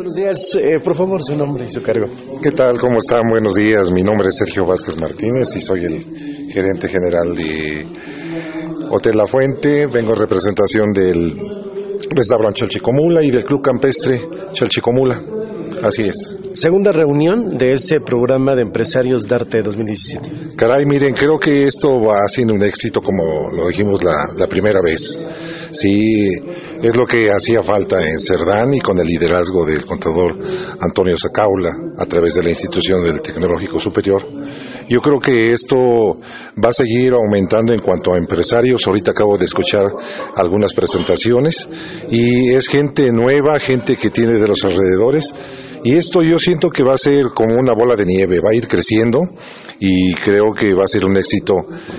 Buenos días, eh, por favor, su nombre y su cargo. ¿Qué tal? ¿Cómo están? Buenos días. Mi nombre es Sergio Vázquez Martínez y soy el gerente general de Hotel La Fuente. Vengo en representación del restaurante Chalchicomula y del Club Campestre Chalchicomula. Así es. Segunda reunión de ese programa de empresarios Darte 2017. Caray, miren, creo que esto va siendo un éxito como lo dijimos la, la primera vez. Sí, es lo que hacía falta en Cerdán y con el liderazgo del contador Antonio Sacaula a través de la institución del Tecnológico Superior. Yo creo que esto va a seguir aumentando en cuanto a empresarios. Ahorita acabo de escuchar algunas presentaciones y es gente nueva, gente que tiene de los alrededores y esto yo siento que va a ser como una bola de nieve, va a ir creciendo y creo que va a ser un éxito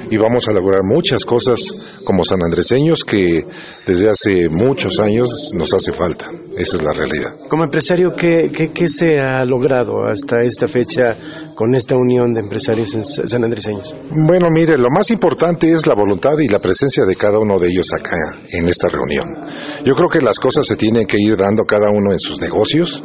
y vamos a lograr muchas cosas como sanandreseños que desde hace muchos años nos hace falta. Esa es la realidad. Como empresario, ¿qué, qué, se ha logrado hasta esta fecha con esta unión de empresarios sanandreseños? Bueno, mire, lo más importante es la voluntad y la presencia de cada uno de ellos acá en esta reunión. Yo creo que las cosas se tienen que ir dando cada uno en sus negocios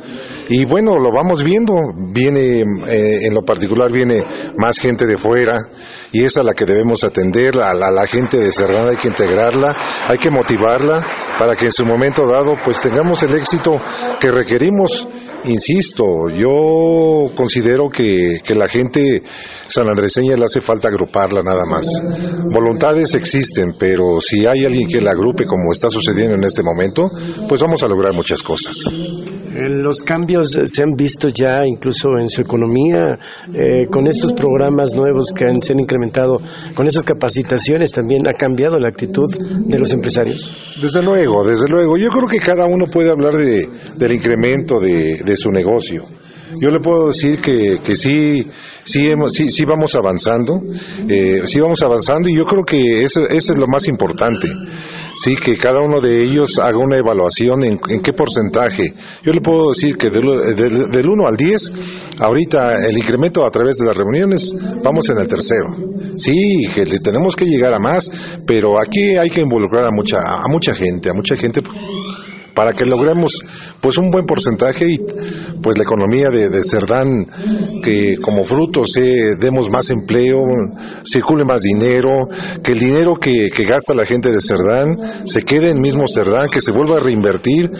y bueno, lo vamos viendo. Viene, eh, en lo particular, viene más gente de fuera y es a la que debemos atender. A la, gente de Cerdán hay que integrarla, hay que motivarla para que en su momento dado pues tengamos el éxito que requerimos. Insisto, yo considero que, que la gente sanandreseña le hace falta agruparla nada más. Voluntades existen, pero si hay alguien que la agrupe como está sucediendo en este momento, pues vamos a lograr muchas cosas. Los cambios se han visto ya incluso en su economía, eh, con estos programas nuevos que han, se han incrementado, con esas capacitaciones también ha cambiado la actitud de los empresarios. Desde luego, desde luego. Yo creo que cada uno puede hablar de, del incremento de, de su negocio. Yo le puedo decir que, que sí, sí, sí, sí vamos avanzando, eh, sí vamos avanzando y yo creo que eso, eso es lo más importante sí, que cada uno de ellos haga una evaluación en, qué porcentaje. Yo le puedo decir que del, del, 1 al 10, ahorita el incremento a través de las reuniones, vamos en el tercero. Sí, que le tenemos que llegar a más, pero aquí hay que involucrar a mucha, a mucha gente, a mucha gente para que logremos pues un buen porcentaje y pues la economía de, Cerdán que como fruto se demos más empleo, circule más dinero, que el dinero que, que gasta la gente de Cerdán se quede en mismo Cerdán, que se vuelva a reinvertir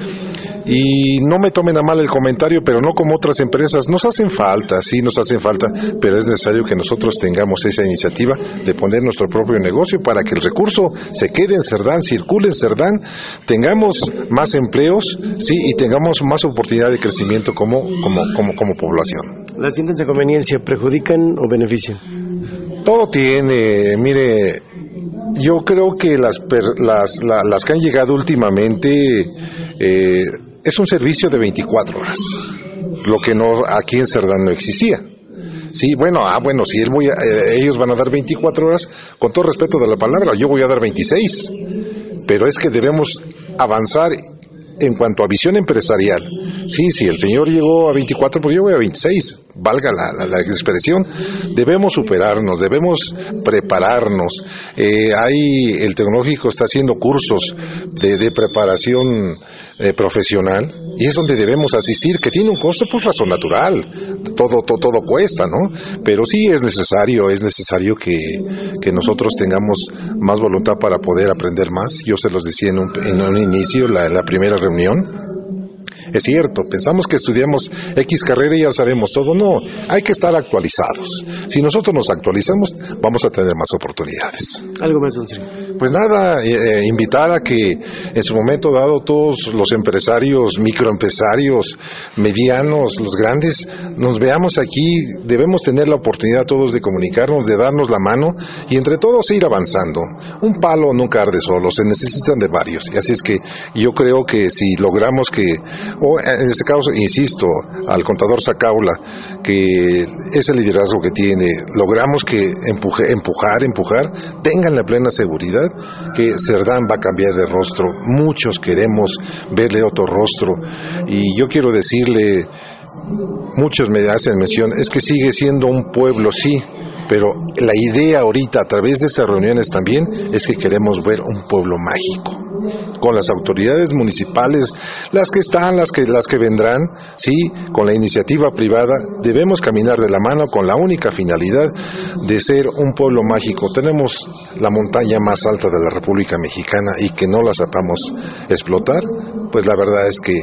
y no me tomen a mal el comentario, pero no como otras empresas. Nos hacen falta, sí nos hacen falta, pero es necesario que nosotros tengamos esa iniciativa de poner nuestro propio negocio para que el recurso se quede en Cerdán, circule en Cerdán, tengamos más empleos, sí, y tengamos más oportunidad de crecimiento como, como, como, como población. ¿Las tiendas de conveniencia perjudican o benefician? Todo tiene, mire, yo creo que las, las, las, que han llegado últimamente eh, es un servicio de 24 horas, lo que no aquí en Cerdán no existía. Sí, bueno, ah, bueno, si él voy eh, ellos van a dar 24 horas, con todo respeto de la palabra, yo voy a dar 26. Pero es que debemos avanzar en cuanto a visión empresarial. Sí, si el señor llegó a 24, pues yo voy a 26 valga la, expresión, debemos superarnos, debemos prepararnos. Eh, hay, el tecnológico está haciendo cursos de, preparación eh, profesional y es donde debemos asistir, que tiene un costo por pues, razón natural, todo, todo, todo, cuesta, ¿no? Pero sí es necesario, es necesario que, nosotros tengamos más voluntad para poder aprender más. Yo se los decía en un, en un inicio, la primera reunión es cierto, pensamos que estudiamos X carrera y ya sabemos todo. No, hay que estar actualizados. Si nosotros nos actualizamos, vamos a tener más oportunidades. ¿Algo más, don Pues nada, eh, eh, invitar a que en su momento dado todos los empresarios, microempresarios, medianos, los grandes, nos veamos aquí. Debemos tener la oportunidad todos de comunicarnos, de darnos la mano y entre todos ir avanzando. Un palo nunca arde solo, se necesitan de varios. Y así es que yo creo que si logramos que o en este caso, insisto, al contador Sacaula, que ese liderazgo que tiene, logramos que empuje, empujar, empujar, tengan la plena seguridad que Cerdán va a cambiar de rostro. Muchos queremos verle otro rostro. Y yo quiero decirle, muchos me hacen mención, es que sigue siendo un pueblo, sí, pero la idea ahorita a través de estas reuniones también es que queremos ver un pueblo mágico con las autoridades municipales, las que están, las que, las que vendrán, sí, con la iniciativa privada, debemos caminar de la mano con la única finalidad de ser un pueblo mágico. Tenemos la montaña más alta de la República Mexicana y que no la sepamos explotar, pues la verdad es que,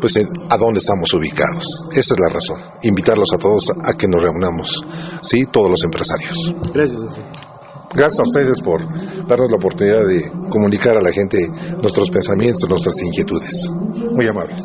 pues, ¿a dónde estamos ubicados? Esa es la razón. Invitarlos a todos a que nos reunamos, sí, todos los empresarios. Gracias. Gracias a ustedes por darnos la oportunidad de comunicar a la gente nuestros pensamientos, nuestras inquietudes. Muy amables.